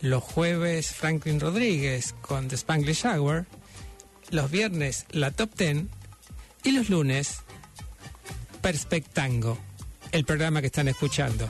Los jueves Franklin Rodríguez con The Spanglish Hour. Los viernes la Top Ten. Y los lunes Perspectango, el programa que están escuchando.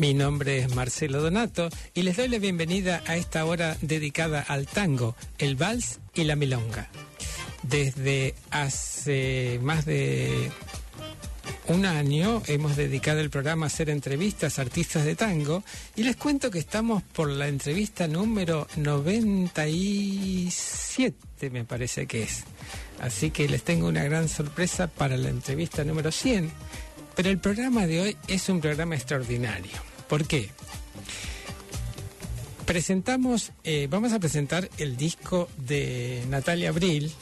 Mi nombre es Marcelo Donato y les doy la bienvenida a esta hora dedicada al tango, el vals y la milonga. Desde hace más de un año hemos dedicado el programa a hacer entrevistas a artistas de tango y les cuento que estamos por la entrevista número 97, me parece que es. Así que les tengo una gran sorpresa para la entrevista número 100. Pero el programa de hoy es un programa extraordinario. ¿Por qué? Presentamos, eh, vamos a presentar el disco de Natalia Abril,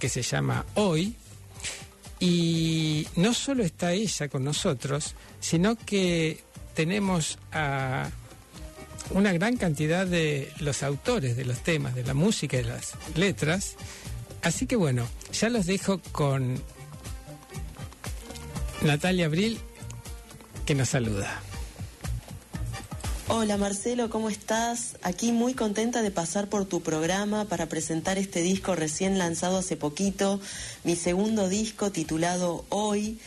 que se llama Hoy, y no solo está ella con nosotros, sino que tenemos a una gran cantidad de los autores de los temas, de la música y de las letras. Así que bueno, ya los dejo con Natalia Abril, que nos saluda. Hola Marcelo, ¿cómo estás? Aquí muy contenta de pasar por tu programa para presentar este disco recién lanzado hace poquito, mi segundo disco titulado Hoy,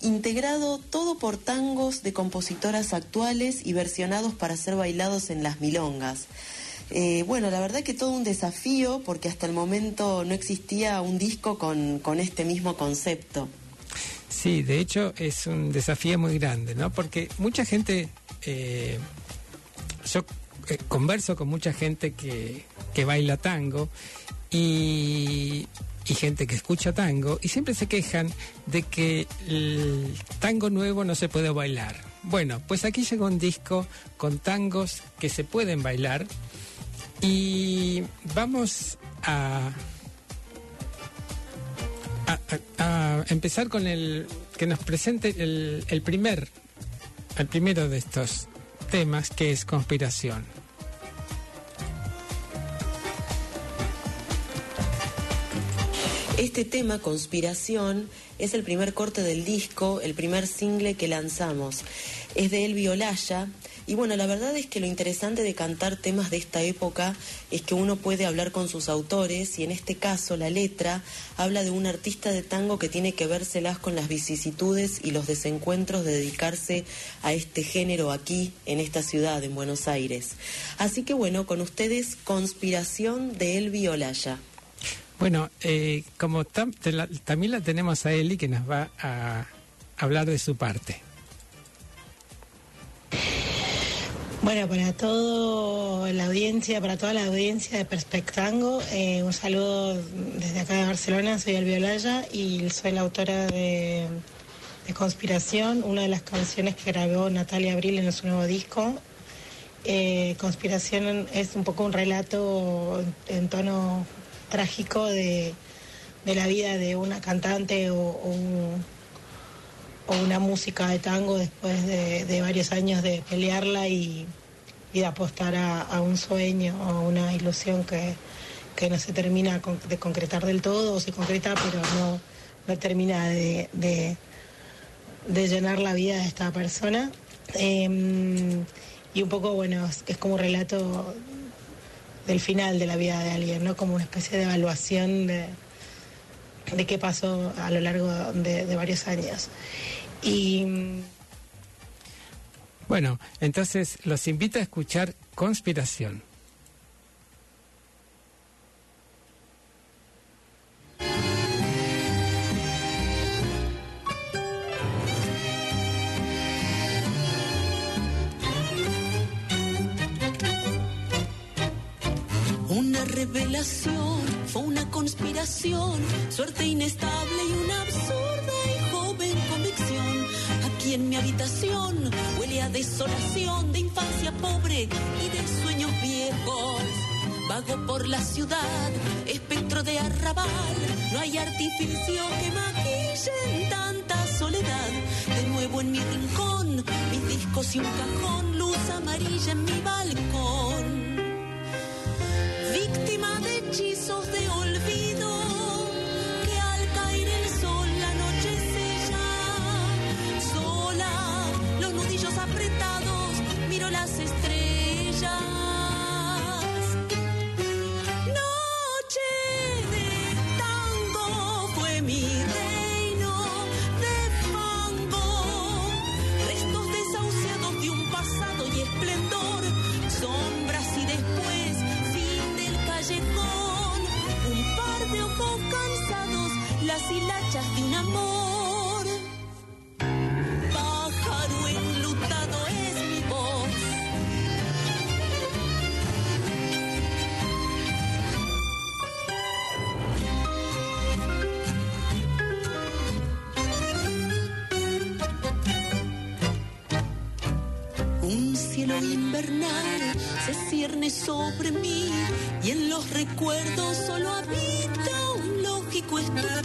integrado todo por tangos de compositoras actuales y versionados para ser bailados en las milongas. Eh, bueno, la verdad que todo un desafío porque hasta el momento no existía un disco con, este mismo concepto. Sí, de hecho es un desafío muy grande, ¿no? Porque mucha gente eh, yo eh, converso con mucha gente que, baila tango y, gente que escucha tango y siempre se quejan de que el tango nuevo no se puede bailar. Bueno, pues aquí llegó un disco con tangos que se pueden bailar y vamos a, a, empezar con el que nos presente el, el primer, el primero de estos temas que es conspiración. Este tema, Conspiración, es el primer corte del disco, el primer single que lanzamos. Es de Elvi Olaya y bueno, la verdad es que lo interesante de cantar temas de esta época es que uno puede hablar con sus autores y en este caso la letra habla de un artista de tango que tiene que vérselas con las vicisitudes y los desencuentros de dedicarse a este género aquí en esta ciudad, en Buenos Aires. Así que bueno, con ustedes Conspiración de Elvi Olaya. Bueno, eh, como también la tenemos a Eli que nos va a hablar de su parte. Bueno, para toda la audiencia, para toda la audiencia de Perspectango, eh, un saludo desde acá de Barcelona, soy Albiolaya y soy la autora de, Conspiración, una de las canciones que grabó Natalia Abril en su nuevo disco. Eh, Conspiración es un poco un relato en, tono trágico de, la vida de una cantante o, una música de tango después de varios años de pelearla y, y de apostar a, un sueño o a una ilusión que, no se termina de concretar del todo o se concreta pero no, no termina de, de, llenar la vida de esta persona. Em, y un poco, bueno, es, como un relato del final de la vida de alguien, ¿no? Como una especie de evaluación de, de qué pasó a lo largo de, de varios años. Y bueno, entonces los invito a escuchar Conspiración. Una revelación, fue una conspiración, suerte inestable y una absurda en mi habitación huele a desolación de infancia pobre y de sueños viejos. Vago por la ciudad, espectro de arrabal, no hay artificio que maquille tanta soledad. De nuevo en mi rincón, mis discos y un cajón, luz amarilla en mi balcón. Víctima de hechizos hilachas sobre mí y en los recuerdos solo habita un lógico estupor.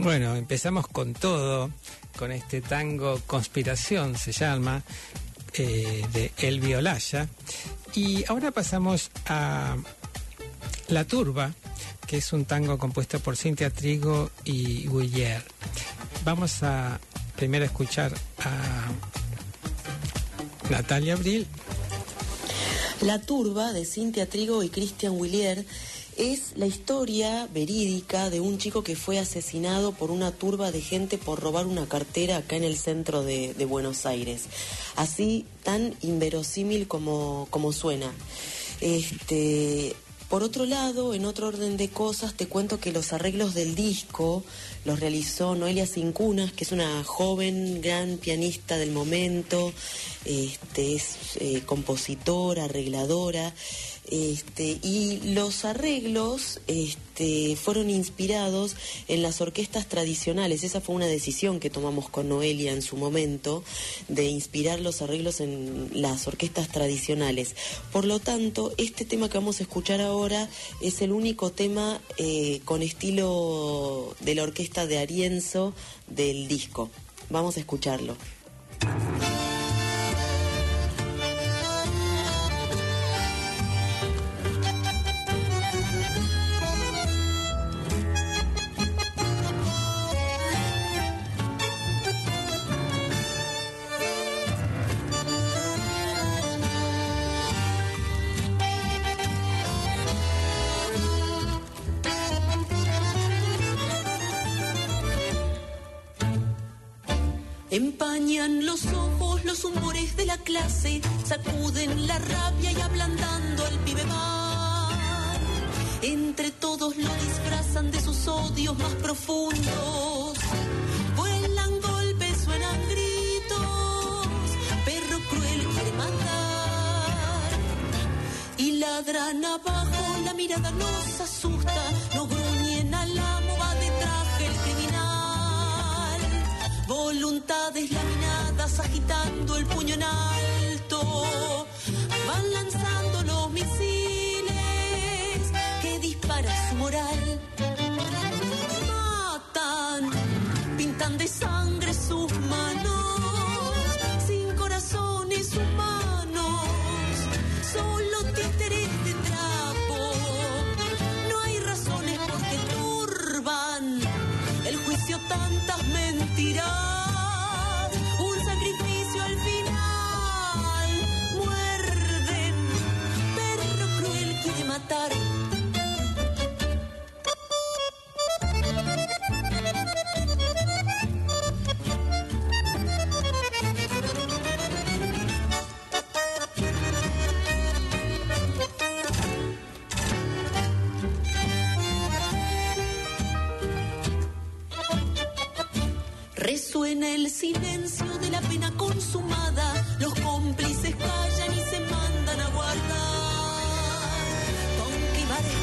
Bueno, empezamos con todo, con este tango Conspiración se llama, eh, de Elvi Olaya. Y ahora pasamos a La Turba, que es un tango compuesto por Cintia Trigo y Guiller. Vamos a primero escuchar a Natalia Abril. La turba de Cintia Trigo y Christian Willier es la historia verídica de un chico que fue asesinado por una turba de gente por robar una cartera acá en el centro de, Buenos Aires. Así tan inverosímil como, como suena. Este, por otro lado, en otro orden de cosas, te cuento que los arreglos del disco los realizó Noelia Cincunas, que es una joven, gran pianista del momento, este, es eh, compositora, arregladora, este, y los arreglos este, fueron inspirados en las orquestas tradicionales. Esa fue una decisión que tomamos con Noelia en su momento, de inspirar los arreglos en las orquestas tradicionales. Por lo tanto, este tema que vamos a escuchar ahora es el único tema eh, con estilo de la orquesta de Arienzo del disco. Vamos a escucharlo. Los ojos los humores de la clase, sacuden la rabia y ablandando al pibe va. Entre todos lo disfrazan de sus odios más profundos. Vuelan golpes, suenan gritos, perro cruel quiere matar. Y ladran abajo, la mirada nos asusta, nos gruñen al amo, va detrás del criminal. Voluntades agitando el puño en alto, van lanzando los misiles que dispara su moral. Resuena el silencio de la pena consumada, los cómplices callan y se mandan a guardar. Con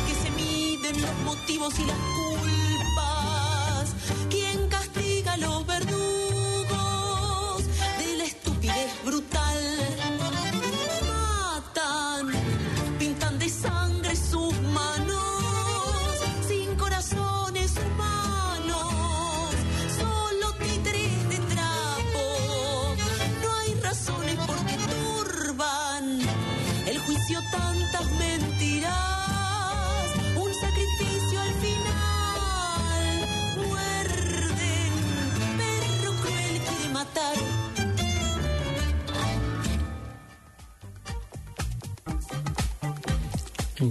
que se miden los motivos y las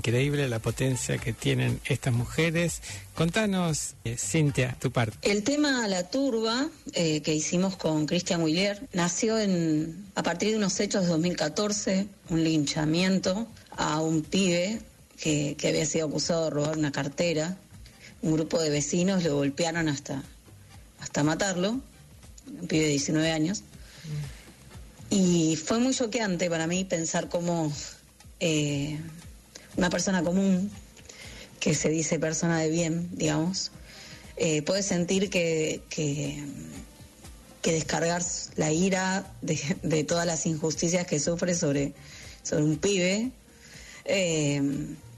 increíble la potencia que tienen estas mujeres. Contanos, eh, Cintia, tu parte. El tema La Turba, eh, que hicimos con Cristian Willier, nació en, a partir de unos hechos de 2014, un linchamiento a un pibe que, que había sido acusado de robar una cartera. Un grupo de vecinos lo golpearon hasta, hasta matarlo, un pibe de 19 años. Y fue muy choqueante para mí pensar cómo eh, una persona común, que se dice persona de bien, digamos, eh, puede sentir que, que, descargar la ira de, de, todas las injusticias que sufre sobre, sobre un pibe eh,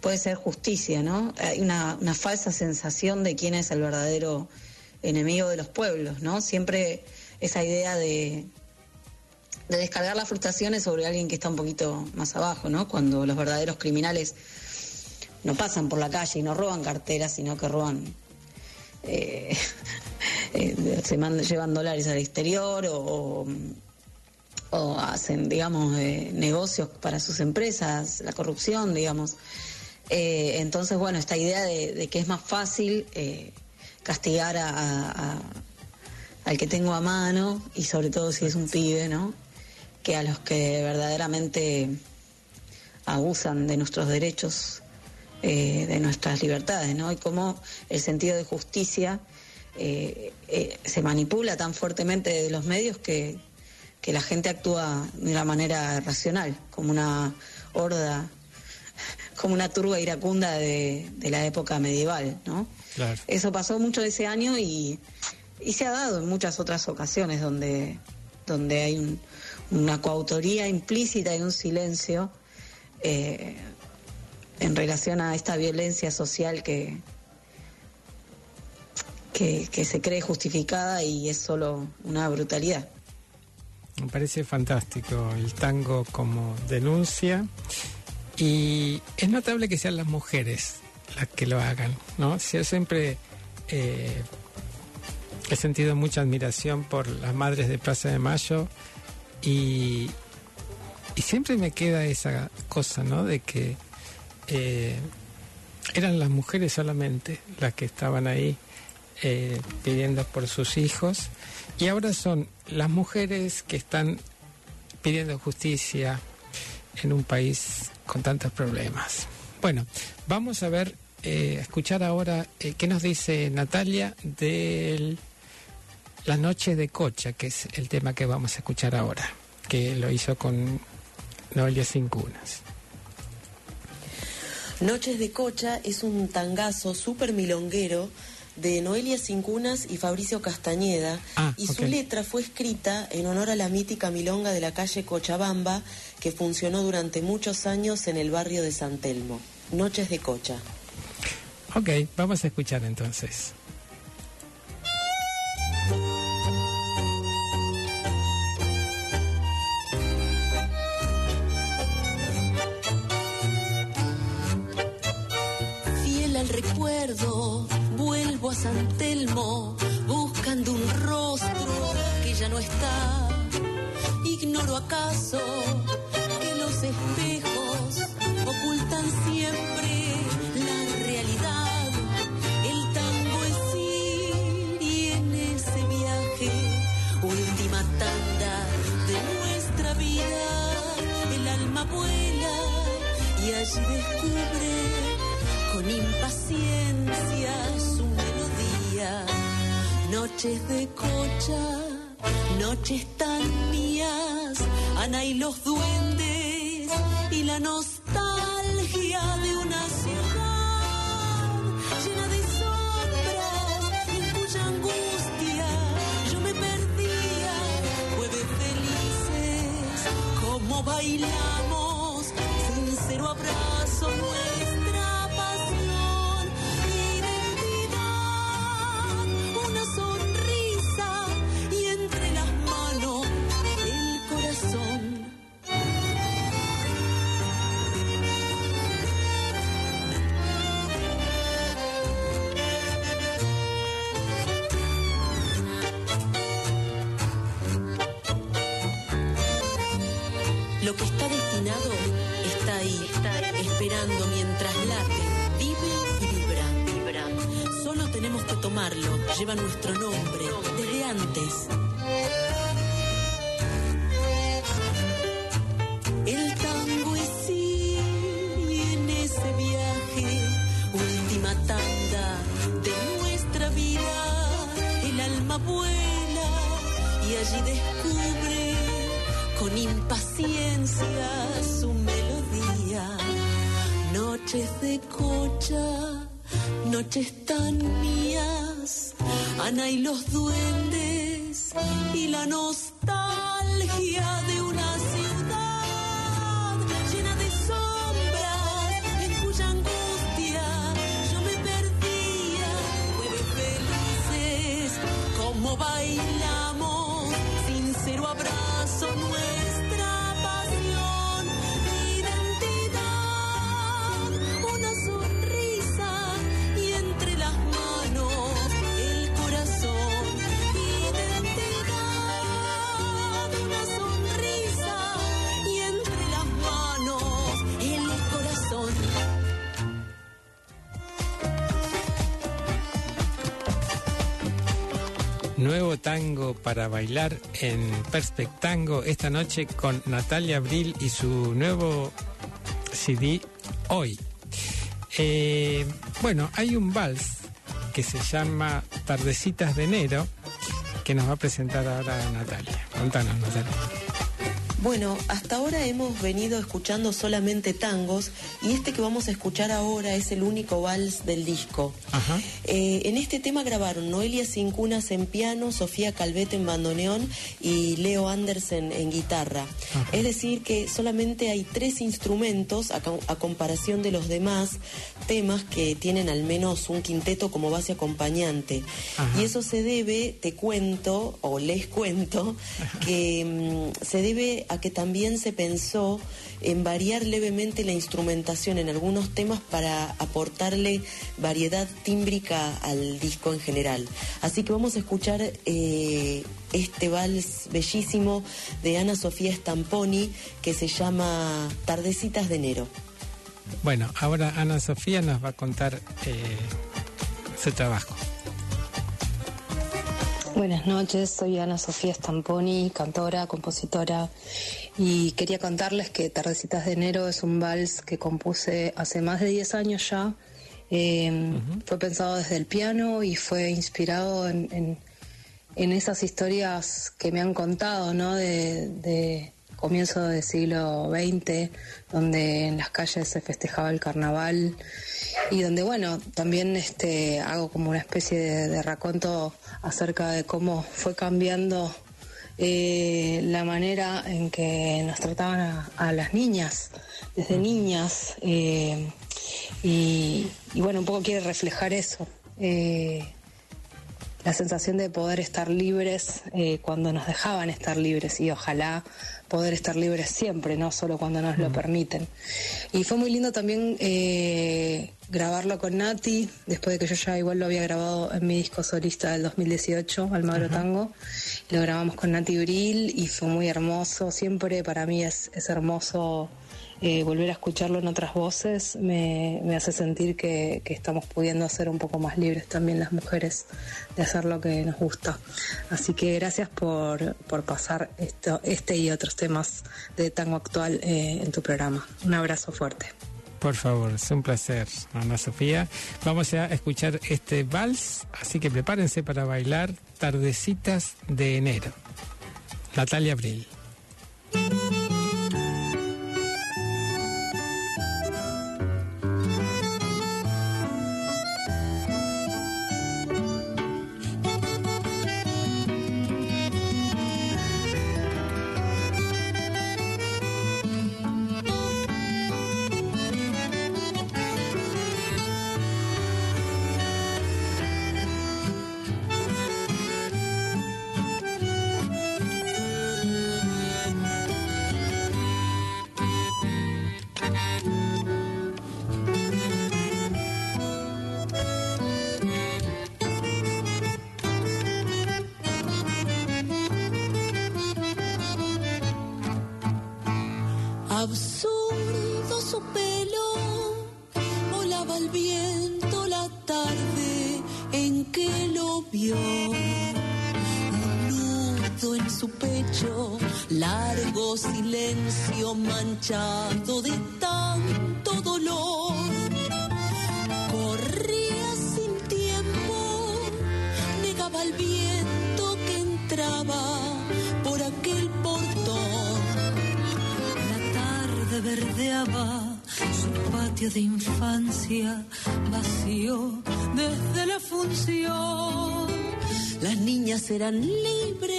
puede ser justicia, ¿no? Hay una, una falsa sensación de quién es el verdadero enemigo de los pueblos, ¿no? Siempre esa idea de, de descargar las frustraciones sobre alguien que está un poquito más abajo, ¿no? Cuando los verdaderos criminales no pasan por la calle y no roban carteras, sino que roban, eh, eh, se llevan dólares al exterior o, hacen, digamos, eh, negocios para sus empresas, la corrupción, digamos. Eh, entonces, bueno, esta idea de, que es más fácil castigar a, a, al que tengo a mano y sobre todo si es un pibe, ¿no? Que a los que verdaderamente abusan de nuestros derechos, eh, de nuestras libertades, ¿no? Y cómo el sentido de justicia eh, eh, se manipula tan fuertemente de los medios que, que, la gente actúa de una manera racional, como una horda, como una turba iracunda de, de la época medieval, ¿no? Claro. Eso pasó mucho ese año y, y se ha dado en muchas otras ocasiones donde, donde hay un, una coautoría implícita y un silencio eh, en relación a esta violencia social que, que, se cree justificada y es solo una brutalidad. Me parece fantástico el tango como denuncia y es notable que sean las mujeres las que lo hagan, ¿no? Yo siempre eh, he sentido mucha admiración por las madres de Plaza de Mayo y, y siempre me queda esa cosa, ¿no? De que eh, eran las mujeres solamente las que estaban ahí eh, pidiendo por sus hijos y ahora son las mujeres que están pidiendo justicia en un país con tantos problemas. Bueno, vamos a ver, eh, escuchar ahora eh, qué nos dice Natalia de La Noche de Cocha, que es el tema que vamos a escuchar ahora, que lo hizo con Noelia Cincunas. Noches de Cocha es un tangazo súper milonguero de Noelia Cincunas y Fabricio Castañeda ah, y su okay. letra fue escrita en honor a la mítica milonga de la calle Cochabamba que funcionó durante muchos años en el barrio de San Telmo. Noches de Cocha. Ok, vamos a escuchar entonces. Vuelvo a San Telmo buscando un rostro que ya no está. Ignoro acaso que los espejos ocultan siempre la realidad. El tango es ir y en ese viaje, última tanda de nuestra vida, el alma vuela y allí descubre con impaciencia su melodía. Noches de cocha, noches tan mías, Ana y los duendes y la nostalgia de una ciudad llena de sombras en cuya angustia yo me perdía. Jueves felices, como bailamos, sincero abrazo nuestra lleva nuestro nombre desde antes. Y los duendes y la nostalgia para bailar en Perspectango esta noche con Natalia Abril y su nuevo CD Hoy. Eh, bueno, hay un vals que se llama Tardecitas de Enero que nos va a presentar ahora Natalia. Contanos, Natalia. Bueno, hasta ahora hemos venido escuchando solamente tangos y este que vamos a escuchar ahora es el único vals del disco. Ajá. Eh, en este tema grabaron Noelia Cincunas en piano, Sofía Calvete en bandoneón y Leo Andersen en guitarra. Ajá. Es decir, que solamente hay tres instrumentos a, co- a comparación de los demás temas que tienen al menos un quinteto como base acompañante. Ajá. Y eso se debe, te cuento, o les cuento, que mm, se debe a que también se pensó en variar levemente la instrumentación en algunos temas para aportarle variedad tímbrica al disco en general. Así que vamos a escuchar eh, este vals bellísimo de Ana Sofía Stamponi que se llama Tardecitas de enero. Bueno, ahora Ana Sofía nos va a contar eh, su trabajo. Buenas noches, soy Ana Sofía Stamponi, cantora, compositora, y quería contarles que Tardecitas de Enero es un vals que compuse hace más de 10 años ya. Eh, Fue pensado desde el piano y fue inspirado en, en- en esas historias que me han contado, ¿no? De, de comienzo del siglo XX, donde en las calles se festejaba el carnaval y donde, bueno, también este, hago como una especie de, de raconto acerca de cómo fue cambiando eh, la manera en que nos trataban a, a las niñas, desde niñas, eh, y, y bueno, un poco quiere reflejar eso. eh, la sensación de poder estar libres eh, cuando nos dejaban estar libres y ojalá poder estar libres siempre, no solo cuando nos lo permiten. Y fue muy lindo también eh, grabarlo con Nati, después de que yo ya igual lo había grabado en mi disco solista del 2018, Almagro Tango. Lo grabamos con Nati Bril y fue muy hermoso. Siempre para mí es, es hermoso eh, volver a escucharlo en otras voces me, me hace sentir que, que estamos pudiendo ser un poco más libres también las mujeres de hacer lo que nos gusta. Así que gracias por, por pasar esto, este y otros temas de tango actual eh, en tu programa. Un abrazo fuerte. Por favor, es un placer, Ana Sofía. Vamos a escuchar este vals, así que prepárense para bailar Tardecitas de Enero. Natalia Abril. Manchado de tanto dolor. Corría sin tiempo, negaba el viento que entraba por aquel portón. La tarde verdeaba su patio de infancia vacío desde la función. Las niñas eran libres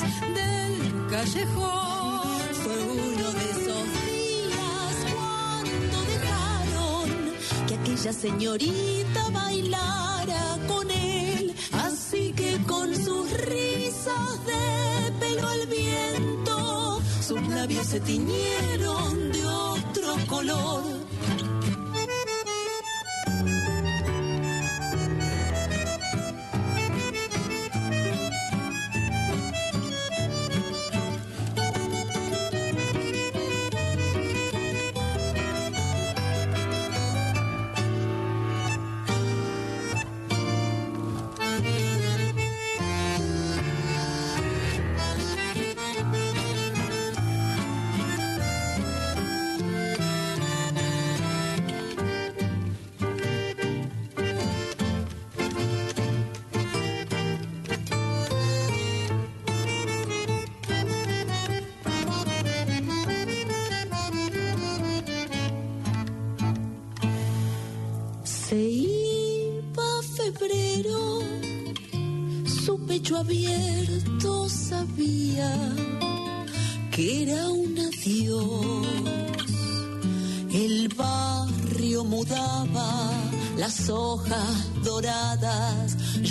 del callejón. Fue uno de esos días cuando dejaron que aquella señorita bailara con él. Así que con sus risas de pelo al viento, sus labios se tiñeron de otro color.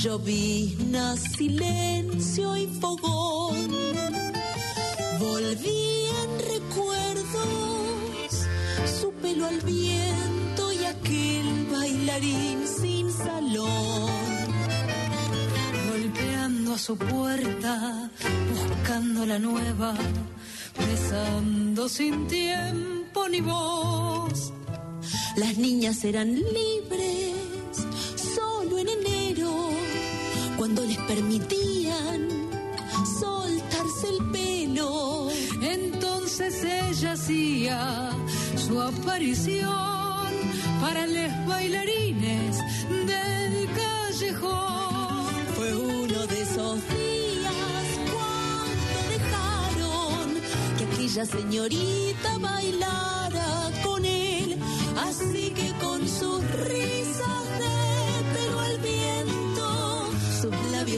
Llovizna, silencio y fogón. Volvían recuerdos, su pelo al viento y aquel bailarín sin salón. Golpeando a su puerta, buscando la nueva, besando sin tiempo ni voz. Las niñas eran libres cuando les permitían soltarse el pelo. Entonces ella hacía su aparición para los bailarines del callejón. Fue uno de esos días cuando dejaron que aquella señorita bailara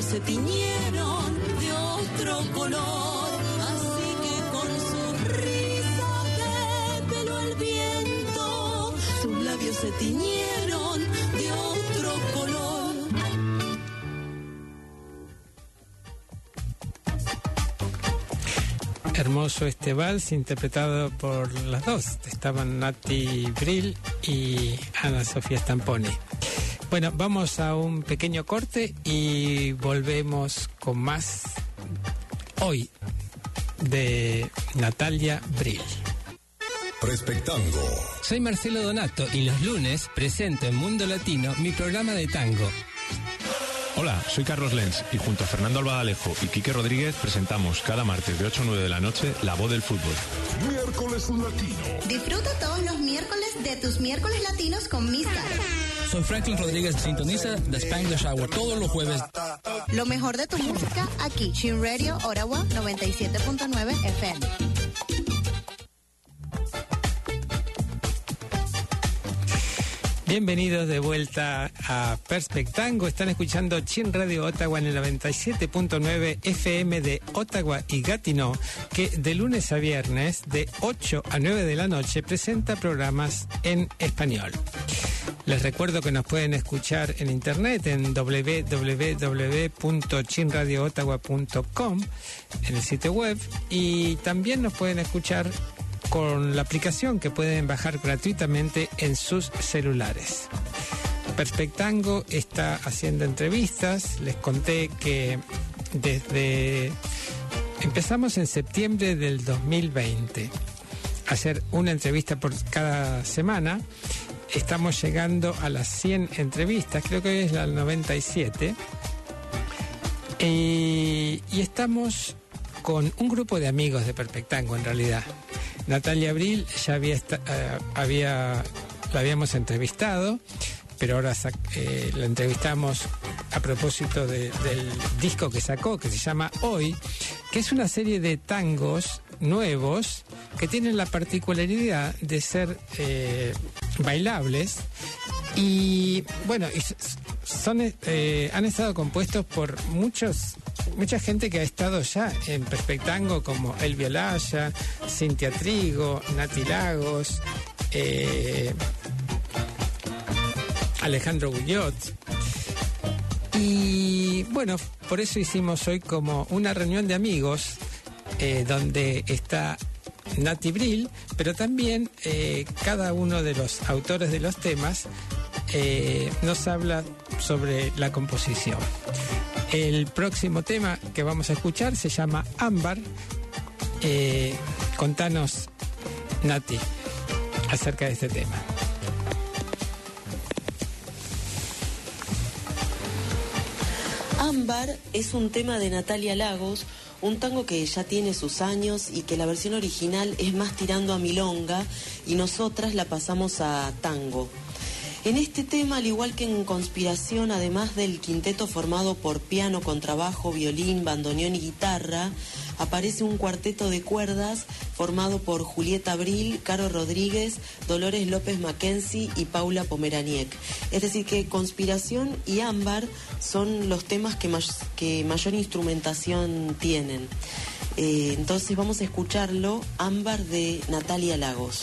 se tiñeron de otro color. Así que con sus risas de pelo al viento, sus labios se tiñeron de otro color. Hermoso este vals interpretado por las dos. Estaban Nati Brill y Ana Sofía Stamponi. Bueno, vamos a un pequeño corte y volvemos con más hoy de Natalia Brill. Respectango. Soy Marcelo Donato y los lunes presento en Mundo Latino mi programa de tango. Hola, soy Carlos Lenz y junto a Fernando Albadalejo y Quique Rodríguez presentamos cada martes de 8 a 9 de la noche La Voz del Fútbol. Miércoles Latino. Disfruta todos los miércoles de tus miércoles latinos con Miska. Soy Franklin Rodríguez, sintoniza The Spanglish Hour todos los jueves. Lo mejor de tu música aquí, Shin Radio Ottawa 97.9 FM. Bienvenidos de vuelta a Perspectango. Están escuchando Chin Radio Ottawa en el 97.9 FM de Ottawa y Gatineau, que de lunes a viernes, de 8 a 9 de la noche, presenta programas en español. Les recuerdo que nos pueden escuchar en internet en www.chinradioottawa.com en el sitio web y también nos pueden escuchar con la aplicación que pueden bajar gratuitamente en sus celulares. Perspectango está haciendo entrevistas. Les conté que desde empezamos en septiembre del 2020 a hacer una entrevista por cada semana. Estamos llegando a las 100 entrevistas, creo que hoy es la 97. Y, y estamos con un grupo de amigos de Perspectango en realidad. Natalia Abril ya había, eh, había la habíamos entrevistado, pero ahora eh, la entrevistamos a propósito de- del disco que sacó, que se llama Hoy, que es una serie de tangos nuevos que tienen la particularidad de ser eh, bailables y bueno, son, eh, han estado compuestos por muchos mucha gente que ha estado ya en Perspectango como El Violaya, Cintia Trigo, Nati Lagos, eh, Alejandro Guillot. Y bueno, por eso hicimos hoy como una reunión de amigos eh, donde está Nati Brill, pero también eh, cada uno de los autores de los temas eh, nos habla sobre la composición. El próximo tema que vamos a escuchar se llama Ámbar. Contanos, Nati, acerca de este tema. Ámbar es un tema de Natalia Lagos, un tango que ya tiene sus años y que la versión original es más tirando a milonga y nosotras la pasamos a tango. En este tema, al igual que en Conspiración, además del quinteto formado por piano, contrabajo, violín, bandoneón y guitarra, aparece un cuarteto de cuerdas formado por Julieta Abril, Caro Rodríguez, Dolores López Mackenzie y Paula Pomeraniec. Es decir, que Conspiración y Ámbar son los temas que, mayor instrumentación tienen. Eh, entonces vamos a escucharlo, Ámbar de Natalia Lagos.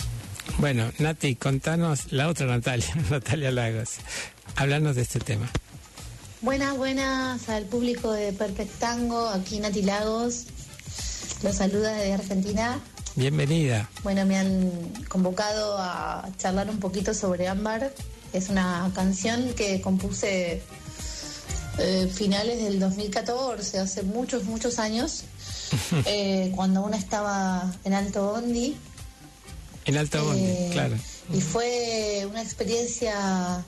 Bueno, Nati, contanos la otra Natalia, Natalia Lagos. Háblanos de este tema. Buenas, buenas al público de Perfectango, aquí Nati Lagos. Los saluda desde Argentina. Bienvenida. Bueno, me han convocado a charlar un poquito sobre Ámbar. Es una canción que compuse eh, finales del 2014, hace muchos, muchos años, eh, cuando una estaba en Alto Bondi. En Alto Bondi, Eh, claro. Y fue una experiencia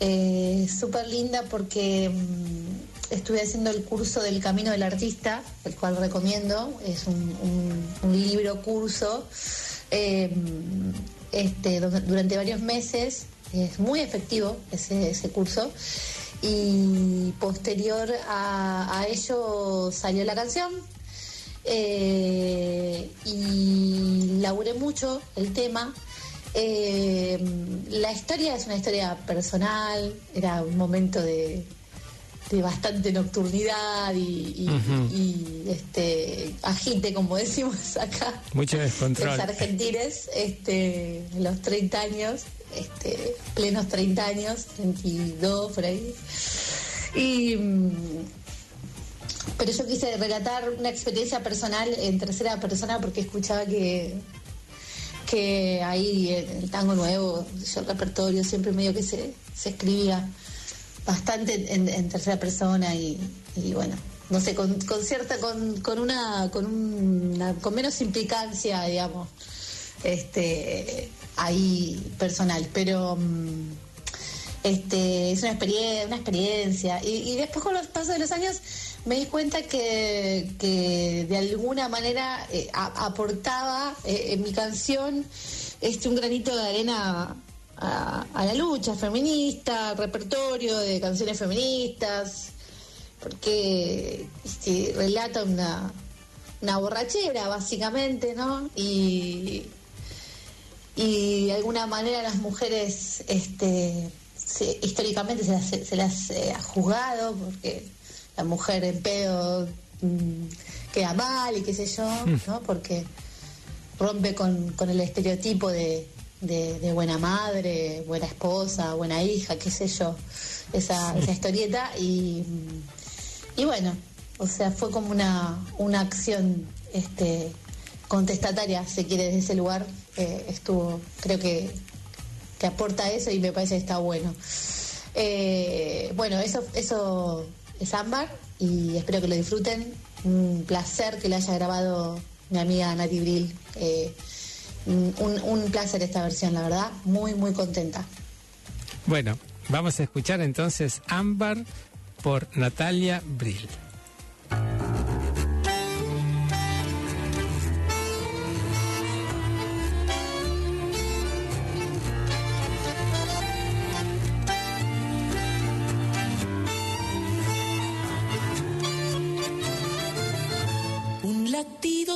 eh, súper linda porque mm, estuve haciendo el curso del Camino del Artista, el cual recomiendo. Es un, un- un libro curso eh, este, durante varios meses. Es muy efectivo ese, ese curso. Y posterior a, a ello salió la canción. Eh, y laburé mucho el tema. Eh, la historia es una historia personal, era un momento de, de bastante nocturnidad y, y- Ujú. y, este agite, como decimos acá. Mucho Los descontrol. argentines, este, los 30 años, este, plenos 30 años, 32 por ahí. Y, mm, pero yo quise relatar una experiencia personal en tercera persona porque escuchaba que, que ahí el tango nuevo, yo el repertorio siempre medio que se, se escribía bastante en, tercera persona y, bueno, no sé, con, con cierta, con, con una, con una, con menos implicancia, digamos, este, ahí personal, pero mm, este, es una experiencia, una experiencia. Y después con los pasos de los años me di cuenta que, que de alguna manera eh, aportaba eh, en mi canción este un granito de arena a, la lucha feminista, repertorio de canciones feministas, porque este, relata una, una borrachera básicamente, ¿no? Y, y de alguna manera las mujeres este, históricamente se las, se las eh, ha juzgado porque la mujer en pedo mm, queda mal y qué sé yo, ¿no? Porque rompe con, con el estereotipo de, de- de buena madre, buena esposa, buena hija, qué sé yo, esa, esa historieta y, y bueno, o sea, fue como una, una acción este, contestataria, se quiere, desde ese lugar, eh, estuvo, creo que, que aporta eso y me parece que está bueno. Eh, bueno, eso, eso es Ámbar y espero que lo disfruten. Un placer que lo haya grabado mi amiga Nati Brill. Eh, un, un placer esta versión, la verdad. Muy, muy contenta. Bueno, vamos a escuchar entonces Ámbar por Natalia Brill.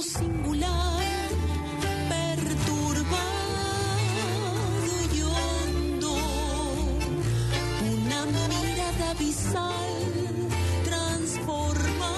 Singular, perturbado y hondo, una mirada abisal transformándose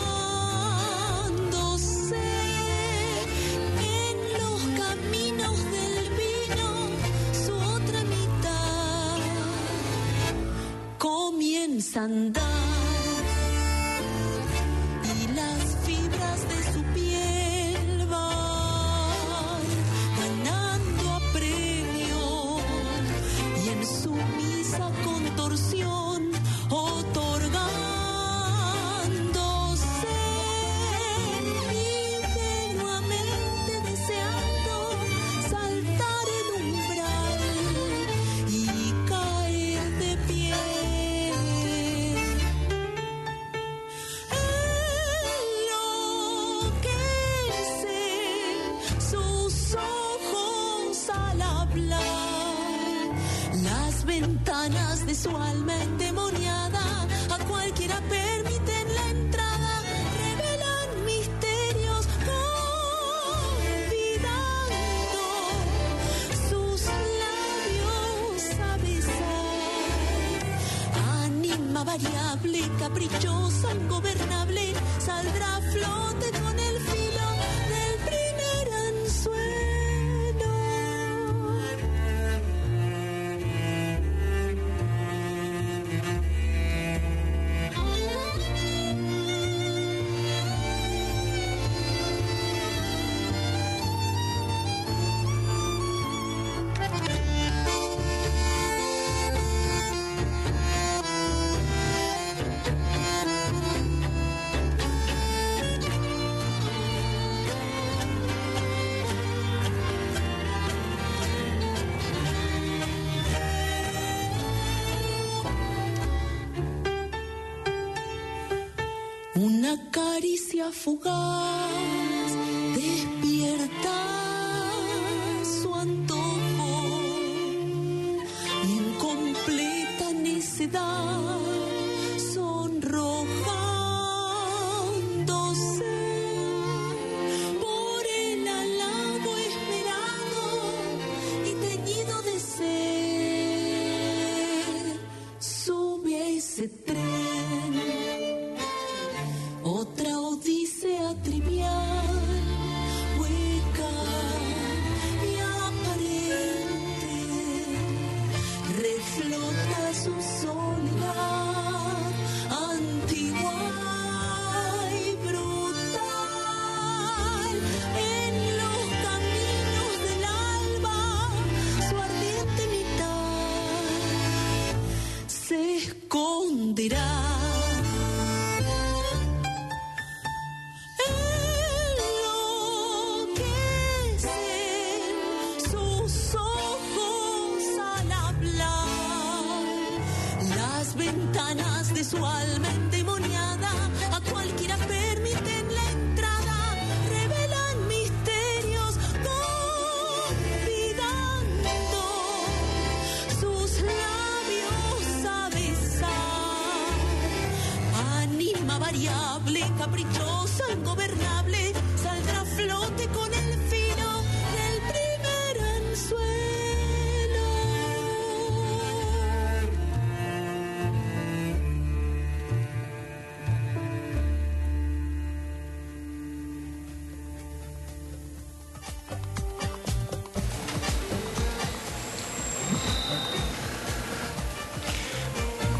Una caricia fugaz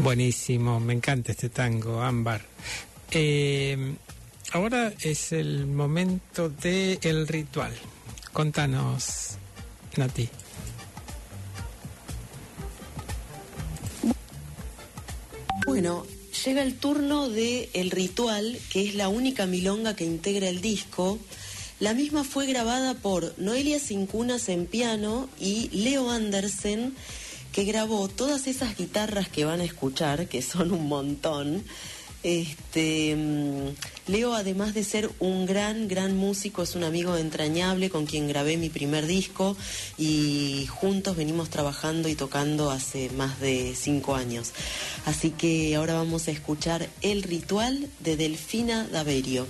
Buenísimo, me encanta este tango, Ámbar. Eh, ahora es el momento del ritual. Contanos, Nati. Bueno, llega el turno de El Ritual, que es la única milonga que integra el disco. La misma fue grabada por Noelia Cincunas en piano y Leo Andersen, que grabó todas esas guitarras que van a escuchar, que son un montón. Este, mm, Leo, además de ser un gran, gran músico, es un amigo entrañable con quien grabé mi primer disco y juntos venimos trabajando y tocando hace más de cinco años. Así que ahora vamos a escuchar El Ritual de Delfina Daverio.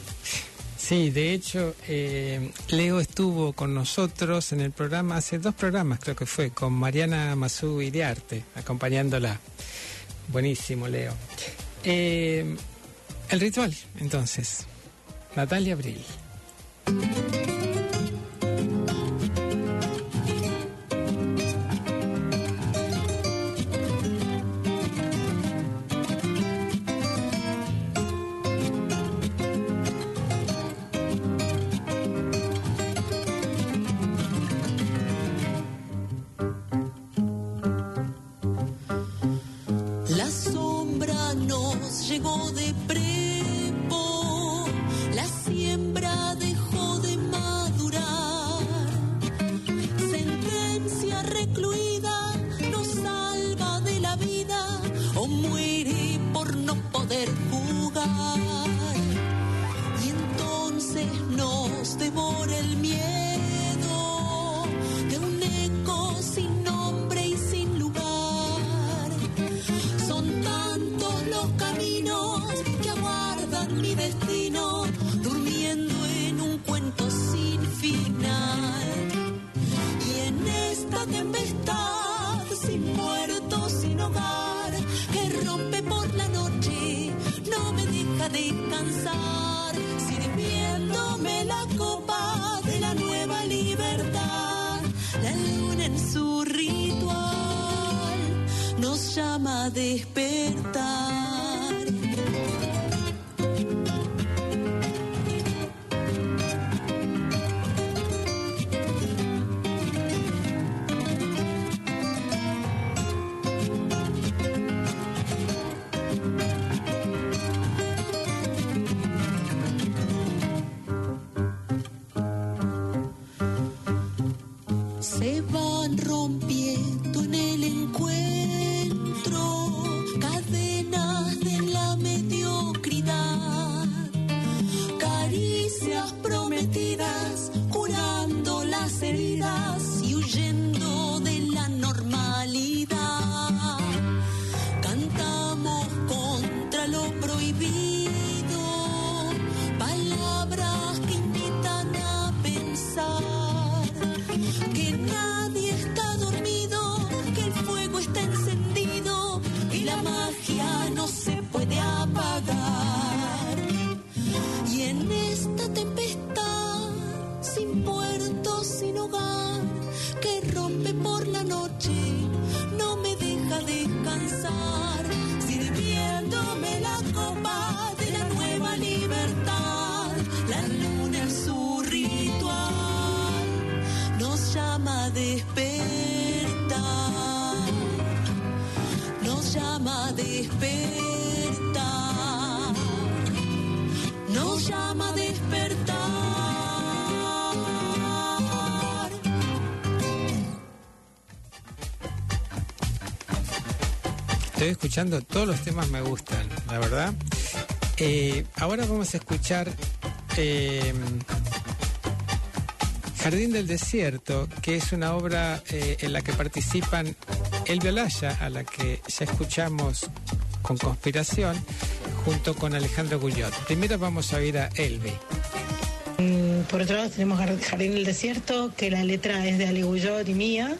Sí, de hecho, eh, Leo estuvo con nosotros en el programa, hace dos programas creo que fue, con Mariana Mazú Iriarte, acompañándola. Buenísimo, Leo. Eh, el ritual, entonces. Natalia Abril. Escuchando, todos los temas me gustan, la verdad. Eh, ahora vamos a escuchar eh, Jardín del Desierto, que es una obra eh, en la que participan El Violaya, a la que ya escuchamos con Conspiración, junto con Alejandro Gullot. Primero vamos a oír a Elvi. Mm, Por otro lado tenemos Jar- Jardín del Desierto, que la letra es de Ale Guyot y mía.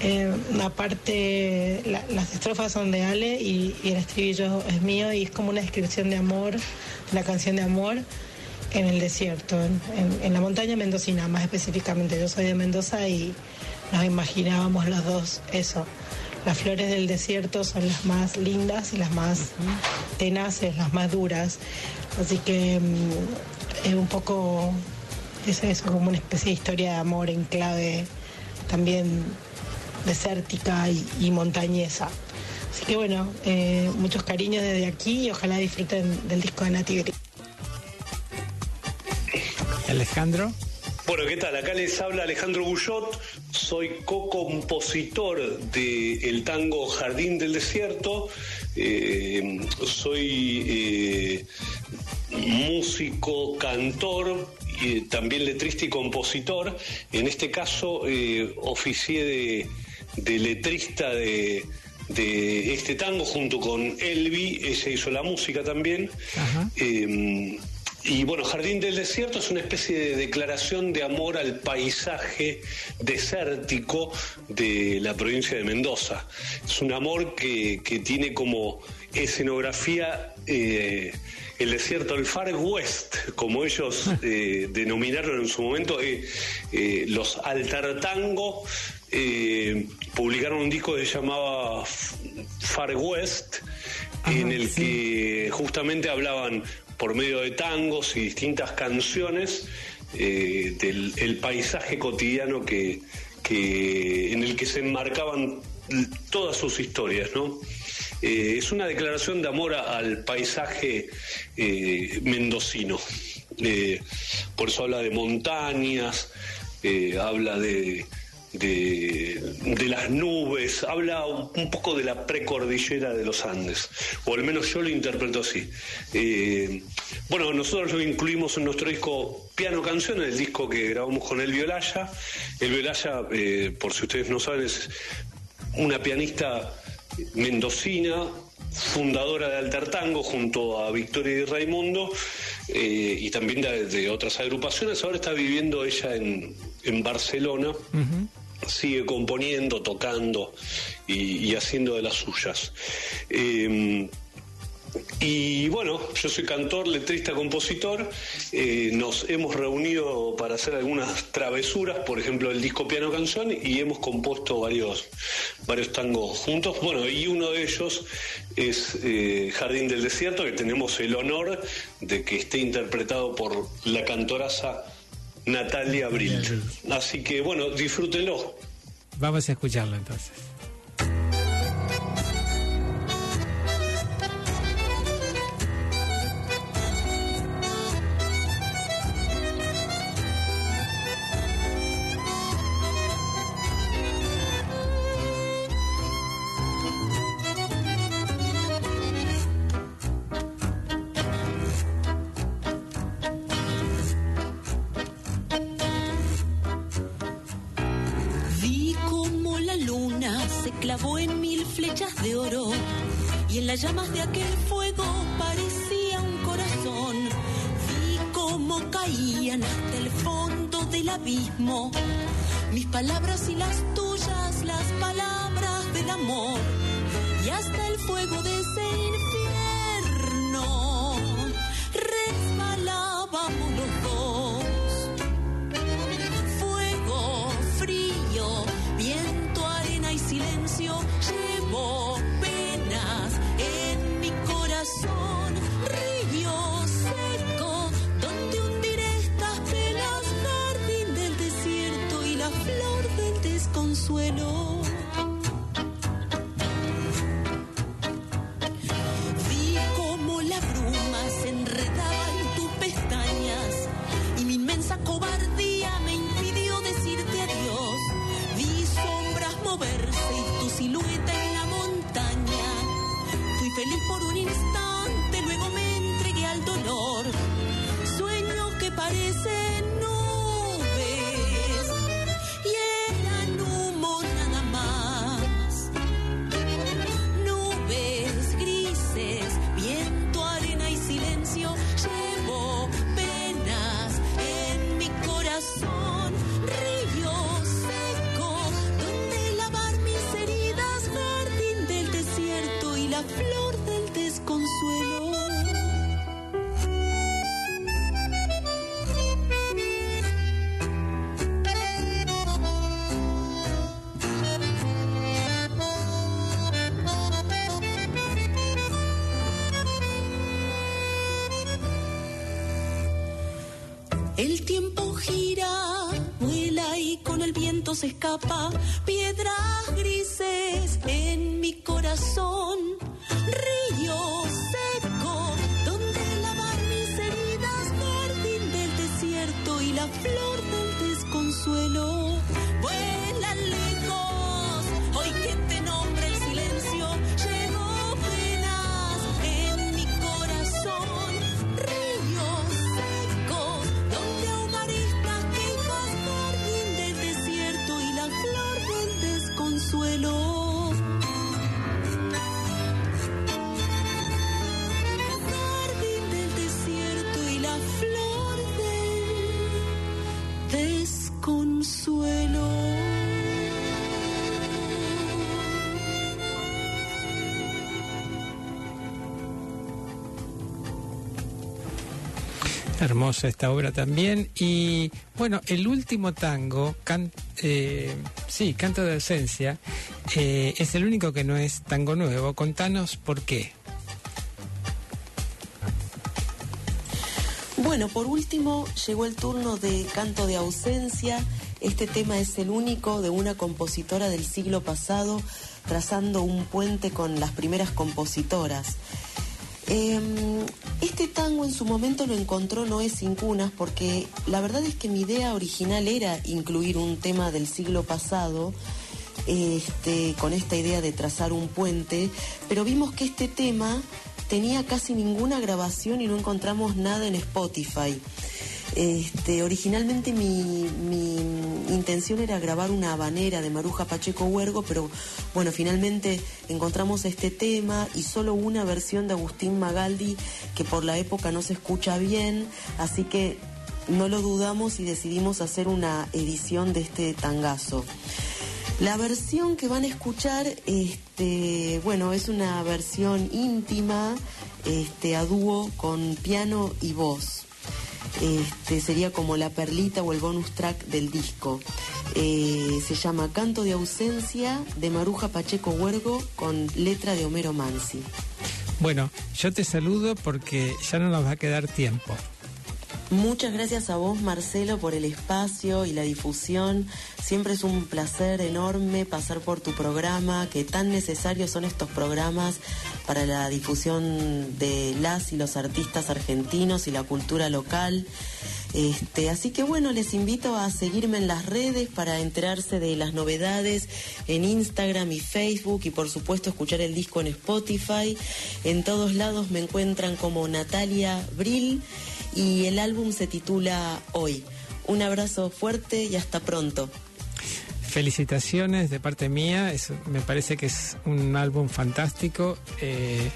Eh, una parte, la- las estrofas son de Ale y, el estribillo es mío y es como una descripción de amor, una canción de amor en el desierto, en, la montaña mendocina más específicamente. Yo soy de Mendoza y nos imaginábamos los dos eso. Las flores del desierto son las más lindas y las más tenaces, las más duras. Así que mm, es un poco, es como una especie de historia de amor en clave también desértica y, y montañesa. Así que bueno, eh, muchos cariños desde aquí y ojalá disfruten del disco de Nati Gris. Alejandro. Bueno, ¿qué tal? Acá les habla Alejandro Bullot, soy co-compositor del tango Jardín del Desierto, eh, soy eh, músico, cantor, y también letrista y compositor. En este caso, eh, oficié de, de letrista de, de este tango junto con Elvi, ella hizo la música también. Eh, y bueno, Jardín del Desierto es una especie de declaración de amor al paisaje desértico de la provincia de Mendoza. Es un amor que, que tiene como escenografía eh, el desierto, el Far West, como ellos eh, denominaron en su momento, eh, eh, los Altartango eh, publicaron un disco que se llamaba Far West, en el que justamente hablaban por medio de tangos y distintas canciones eh, del el paisaje cotidiano que, que en el que se enmarcaban todas sus historias, ¿no? Eh, es una declaración de amor al paisaje eh, mendocino. Por eso habla de montañas, habla de, de, las nubes, habla un, poco de la precordillera de los Andes, o al menos yo lo interpreto así. Eh, bueno, nosotros lo incluimos en nuestro disco Piano Canción, el disco que grabamos con El Violaya. El Violaya, eh, por si ustedes no saben, es una pianista mendocina, fundadora de Altertango junto a Victoria y Raimundo eh, y también de, de otras agrupaciones. Ahora está viviendo ella en, en Barcelona. Sigue componiendo, tocando y, haciendo de las suyas. Eh, y bueno, yo soy cantor, letrista, compositor. Eh, nos hemos reunido para hacer algunas travesuras, por ejemplo, el disco Piano Canción, y hemos compuesto varios, varios tangos juntos. Bueno, y uno de ellos es eh, Jardín del Desierto, que tenemos el honor de que esté interpretado por la cantoraza Natalia Abril. Así que bueno, disfrútenlo. Vamos a escucharlo entonces. Clavó en mil flechas de oro y en las llamas de aquel fuego parecía un corazón. Vi cómo caían hasta el fondo del abismo mis palabras y las tuyas, las palabras del amor y hasta el fuego de ese infierno desconsuelo. El tiempo gira vuela y con el viento se escapa. Piedras grises en mi corazón, Esta obra también. Y bueno, el último tango, can- eh, sí, Canto de Ausencia, eh, es el único que no es tango nuevo. Contanos por qué. Bueno, por último, llegó el turno de Canto de Ausencia. Este tema es el único de una compositora del siglo pasado, trazando un puente con las primeras compositoras. Eh, este tango en su momento lo encontró Noé Sin Cunas porque la verdad es que mi idea original era incluir un tema del siglo pasado este, con esta idea de trazar un puente, pero vimos que este tema tenía casi ninguna grabación y no encontramos nada en Spotify. Este, originalmente mi, intención era grabar una habanera de Maruja Pacheco Huergo, pero bueno, finalmente encontramos este tema y solo una versión de Agustín Magaldi que por la época no se escucha bien, así que no lo dudamos y decidimos hacer una edición de este tangazo. La versión que van a escuchar, este, bueno, es una versión íntima, este, a dúo con piano y voz. Este, sería como la perlita o el bonus track del disco. Eh, se llama Canto de ausencia de Maruja Pacheco Huergo con letra de Homero Mansi. Bueno, yo te saludo porque ya no nos va a quedar tiempo. Muchas gracias a vos, Marcelo, por el espacio y la difusión. Siempre es un placer enorme pasar por tu programa, que tan necesarios son estos programas para la difusión de las y los artistas argentinos y la cultura local. Este, así que bueno, les invito a seguirme en las redes para enterarse de las novedades en Instagram y Facebook y por supuesto escuchar el disco en Spotify. En todos lados me encuentran como Natalia Brill y el álbum se titula Hoy. Un abrazo fuerte y hasta pronto. Felicitaciones de parte mía, es- me parece que es un álbum fantástico, eh,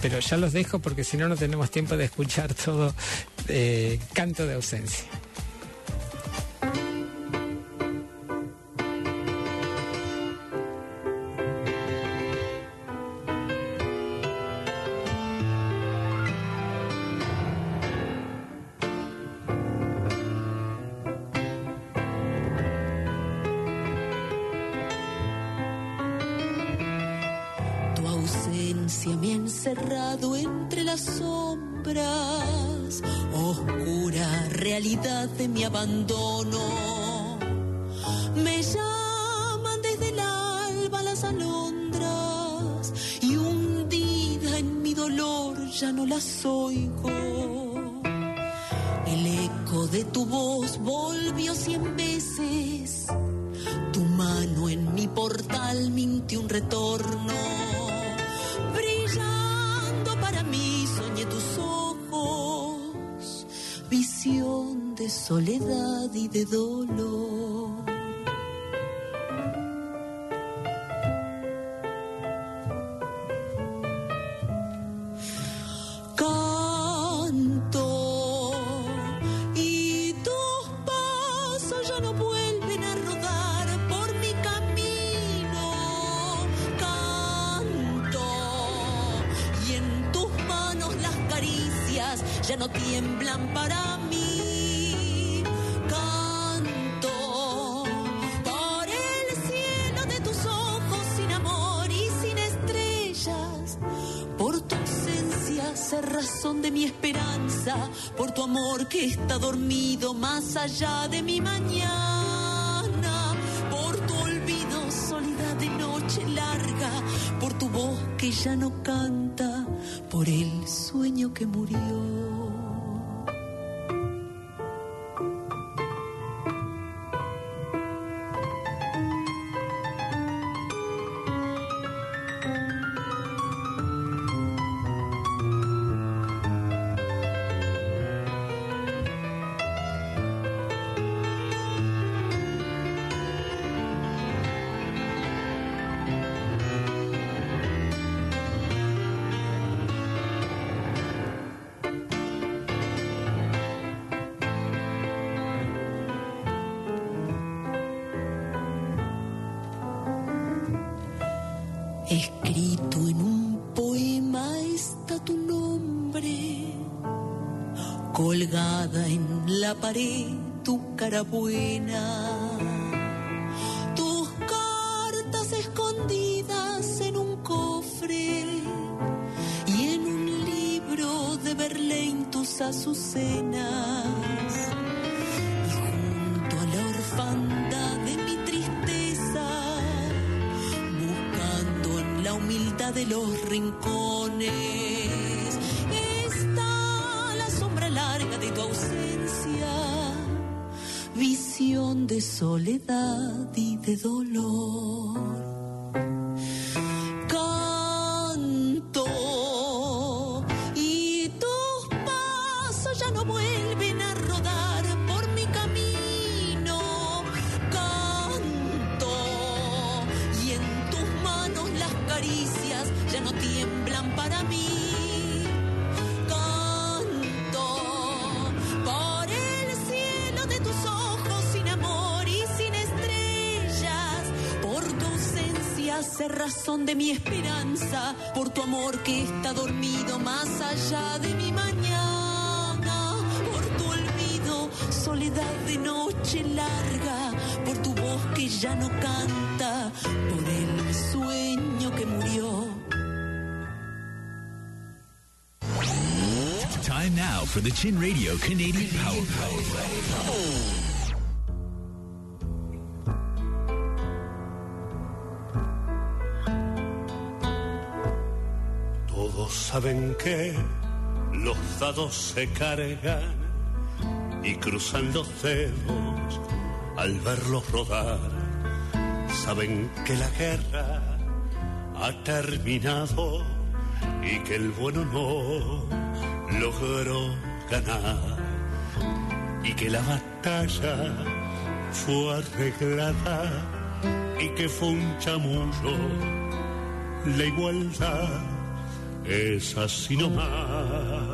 pero ya los dejo porque si no no tenemos tiempo de escuchar todo eh, Canto de ausencia. razón de mi esperanza, por tu amor que está dormido más allá de mi mañana, por tu olvido, soledad de noche larga, por tu voz que ya no canta, por el sueño que murió. Buena, tus cartas escondidas en un cofre y en un libro de Berlín tus azucenas. Y junto a la orfandad de mi tristeza, buscando en la humildad de los rincones. De soledad y de dolor. Mi esperanza, por tu amor que está dormido más allá de mi mañana, por tu olvido, soledad de noche larga, por tu voz que ya no canta, por el sueño que murió. Time now for the Chin Radio Canadian Power Play. Saben que los dados se cargan y cruzan los dedos al verlos rodar. Saben que la guerra ha terminado y que el bueno no logró ganar y que la batalla fue arreglada y que fue un chamullo la igualdad es así nomás.